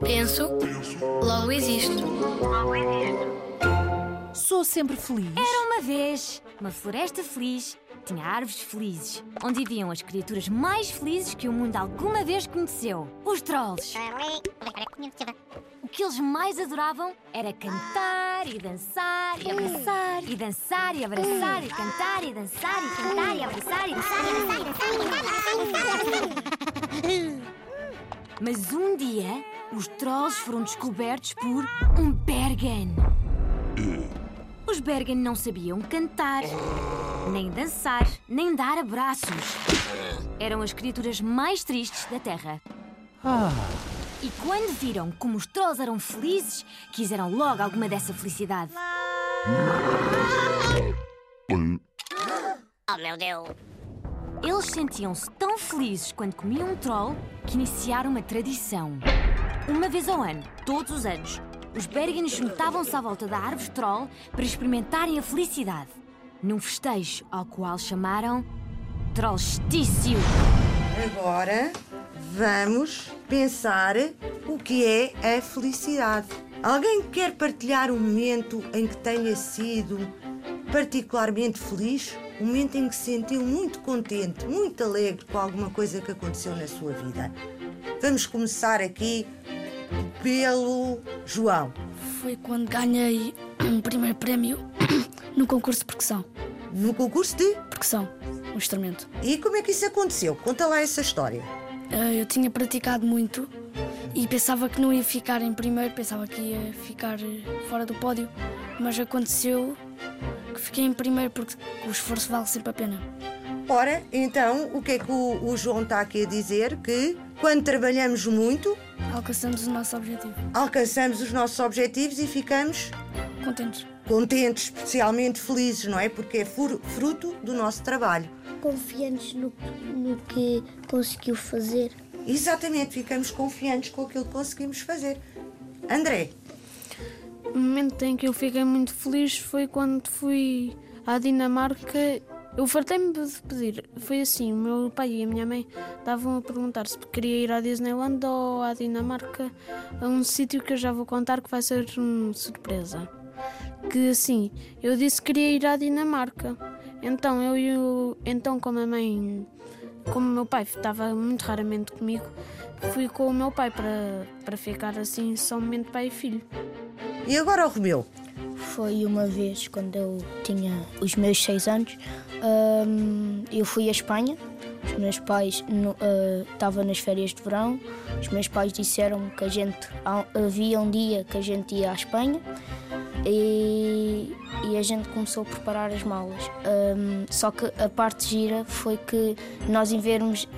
Penso, logo existo. Sou sempre feliz. Era uma vez uma floresta feliz, tinha árvores felizes, onde viviam as criaturas mais felizes que o mundo alguma vez conheceu: os trolls. O que eles mais adoravam era cantar e dançar e abraçar e dançar e abraçar e cantar e dançar e cantar e abraçar e dançar e dançar e dançar. Mas um dia, os trolls foram descobertos por um Bergen. Os Bergen não sabiam cantar, nem dançar, nem dar abraços. Eram as criaturas mais tristes da Terra. E quando viram como os trolls eram felizes, quiseram logo alguma dessa felicidade. Oh meu Deus! Eles sentiam-se tão felizes quando comiam um troll que iniciaram uma tradição. Uma vez ao ano, todos os anos, os Bergen juntavam-se à volta da árvore troll para experimentarem a felicidade. Num festejo ao qual chamaram Trollstício. Agora vamos pensar o que é a felicidade. Alguém quer partilhar um momento em que tenha sido particularmente feliz? Um momento em que se sentiu muito contente, muito alegre com alguma coisa que aconteceu na sua vida. Vamos começar aqui pelo João. Foi quando ganhei um primeiro prémio no concurso de percussão. No concurso de. Percussão, um instrumento. E como é que isso aconteceu? Conta lá essa história. Eh, Eu tinha praticado muito e pensava que não ia ficar em primeiro, pensava que ia ficar eh, fora do pódio, mas aconteceu que fiquei em primeiro porque o esforço vale sempre a pena. Ora, então, o que é que o, o João está aqui a dizer? Que quando trabalhamos muito, Alcançamos o nosso objetivo. alcançamos os nossos objetivos e ficamos Contentes. contentes, especialmente felizes, não é? Porque é fruto do nosso trabalho. confiantes no, no que conseguiu fazer. Exatamente, ficamos confiantes com aquilo que conseguimos fazer. André, O momento em que eu fiquei muito feliz foi quando fui à Dinamarca. Eu fartei-me de pedir. Foi assim: o meu pai e a minha mãe estavam a perguntar se queria ir à Disneyland ou à Dinamarca, a um sítio que eu já vou contar que vai ser uma surpresa. Que assim, eu disse que queria ir à Dinamarca. Então eu e o, então como a mãe, como meu pai estava muito raramente comigo, fui com o meu pai para, para ficar assim somente pai e filho. E agora o Romeu? Foi uma vez quando eu tinha os meus seis anos, hum, eu fui à Espanha. Os meus pais estavam nas férias de verão. Os meus pais disseram que a gente havia um dia que a gente ia à Espanha e, e a gente começou a preparar as malas. Hum, só que a parte gira foi que nós, em,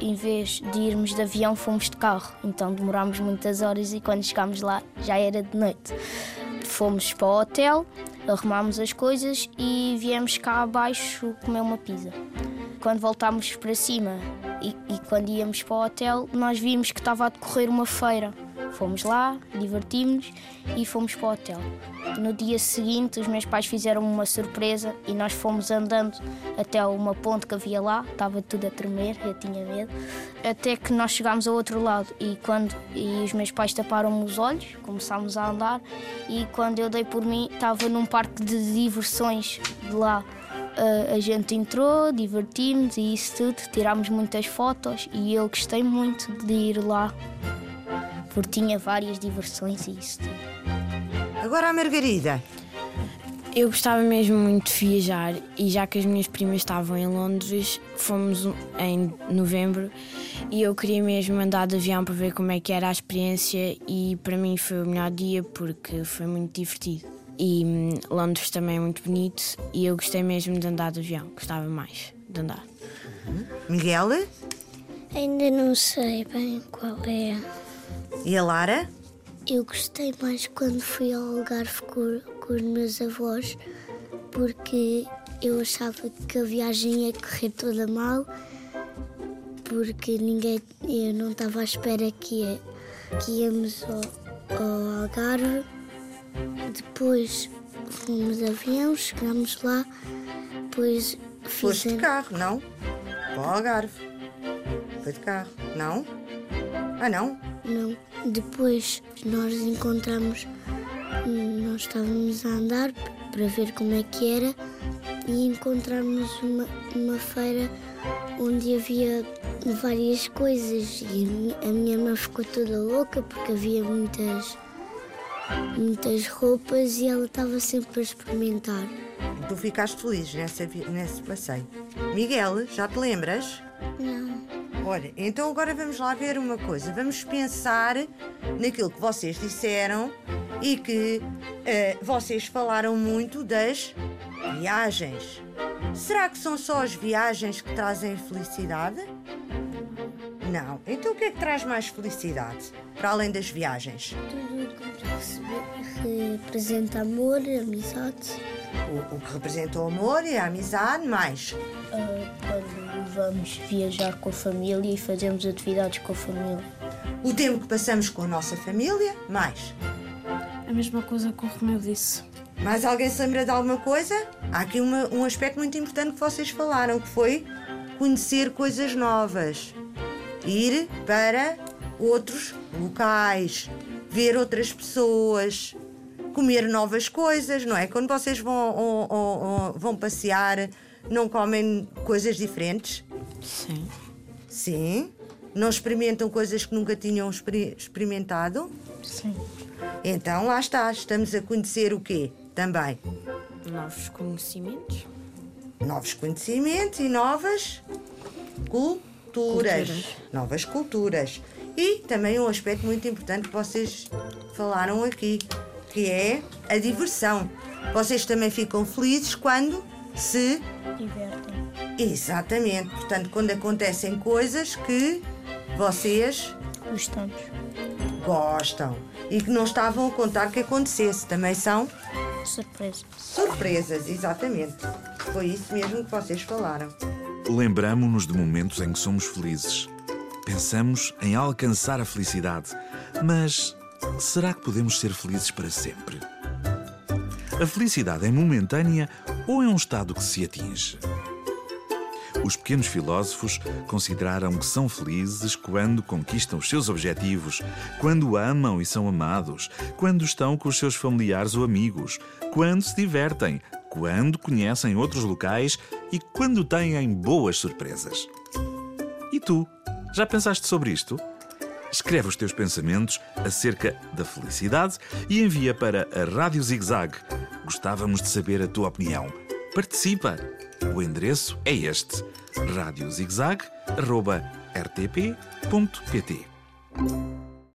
em vez de irmos de avião, fomos de carro. Então demorámos muitas horas e quando chegámos lá já era de noite. Fomos para o hotel, arrumámos as coisas e viemos cá abaixo comer uma pizza. Quando voltámos para cima e, e quando íamos para o hotel, nós vimos que estava a decorrer uma feira. Fomos lá, divertimos-nos e fomos para o hotel. No dia seguinte, os meus pais fizeram uma surpresa e nós fomos andando até uma ponte que havia lá, estava tudo a tremer, eu tinha medo, até que nós chegámos ao outro lado. E quando e os meus pais taparam-me os olhos, começámos a andar. E quando eu dei por mim, estava num parque de diversões de lá. Ah, a gente entrou, divertimos e isso tudo, tirámos muitas fotos e eu gostei muito de ir lá, porque tinha várias diversões e isso tudo. Agora a Margarida. Eu gostava mesmo muito de viajar e já que as minhas primas estavam em Londres, fomos em novembro e eu queria mesmo andar de avião para ver como é que era a experiência e para mim foi o melhor dia porque foi muito divertido. E hum, Londres também é muito bonito e eu gostei mesmo de andar de avião, gostava mais de andar. Miguel Ainda não sei bem qual é. E a Lara. Eu gostei mais quando fui ao Algarve com, com os meus avós, porque eu achava que a viagem ia correr toda mal, porque ninguém, eu não estava à espera que, ia- que íamos ao, ao Algarve. Depois fomos de avião, chegámos lá, depois Foste de carro, não? Para o Algarve. Foi de carro, não? Ah, não? Não. Depois nós encontramos, nós estávamos a andar para ver como é que era e encontramos uma, uma feira onde havia várias coisas e a minha mãe ficou toda louca porque havia muitas muitas roupas e ela estava sempre a experimentar. Tu ficaste feliz nessa, nesse passeio. Miguel, já te lembras? Não. Olha, então agora vamos lá ver uma coisa. Vamos pensar naquilo que vocês disseram e que uh, vocês falaram muito das viagens. Será que são só as viagens que trazem felicidade? Não. Então o que é que traz mais felicidade, para além das viagens? Tudo que representa amor, amizade. O, o que representa o amor e a amizade, mais? Uh, quando vamos viajar com a família e fazemos atividades com a família. O tempo que passamos com a nossa família, mais? A mesma coisa que o Romeu disse. Mais alguém se lembra de alguma coisa? Há aqui uma, um aspecto muito importante que vocês falaram, que foi conhecer coisas novas. Ir para outros locais, ver outras pessoas, comer novas coisas, não é? Quando vocês vão, ou, ou, ou, vão passear, não comem coisas diferentes? Sim. Sim. Não experimentam coisas que nunca tinham experimentado? Sim. Então lá está, estamos a conhecer o quê? Também. Novos conhecimentos. Novos conhecimentos e novas culturas. Culturas. Novas culturas. E também um aspecto muito importante que vocês falaram aqui, que é a diversão. Vocês também ficam felizes quando se divertem. Exatamente. Portanto, quando acontecem coisas que vocês gostamos. Gostam e que não estavam a contar que acontecesse. Também são surpresas. Surpresas, exatamente. Foi isso mesmo que vocês falaram. Lembramos-nos de momentos em que somos felizes. Pensamos em alcançar a felicidade. Mas será que podemos ser felizes para sempre? A felicidade é momentânea ou é um estado que se atinge? Os pequenos filósofos consideraram que são felizes quando conquistam os seus objetivos, quando amam e são amados, quando estão com os seus familiares ou amigos, quando se divertem, quando conhecem outros locais e quando têm boas surpresas. E tu, já pensaste sobre isto? Escreve os teus pensamentos acerca da felicidade e envia para a Rádio Zig Zag. Gostávamos de saber a tua opinião. Participa! O endereço é este: radiozigzag.rtp.pt.